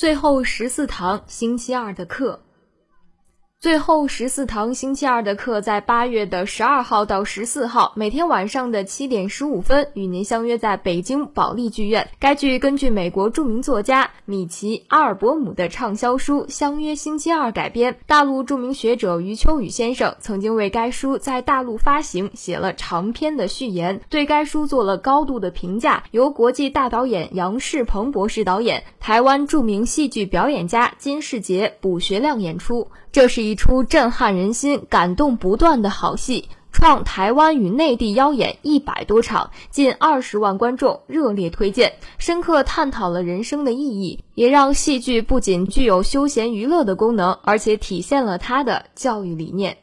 最后十四堂星期二的课。最后十四堂星期二的课在八月的十二号到十四号，每天晚上的七点十五分与您相约在北京保利剧院。该剧根据美国著名作家米奇·阿尔伯姆的畅销书《相约星期二》改编。大陆著名学者余秋雨先生曾经为该书在大陆发行写了长篇的序言，对该书做了高度的评价。由国际大导演杨世鹏博士导演，台湾著名戏剧表演家金世杰、卜学亮演出。这是一一出震撼人心、感动不断的好戏，创台湾与内地邀演一百多场，近二十万观众热烈推荐，深刻探讨了人生的意义，也让戏剧不仅具有休闲娱乐的功能，而且体现了他的教育理念。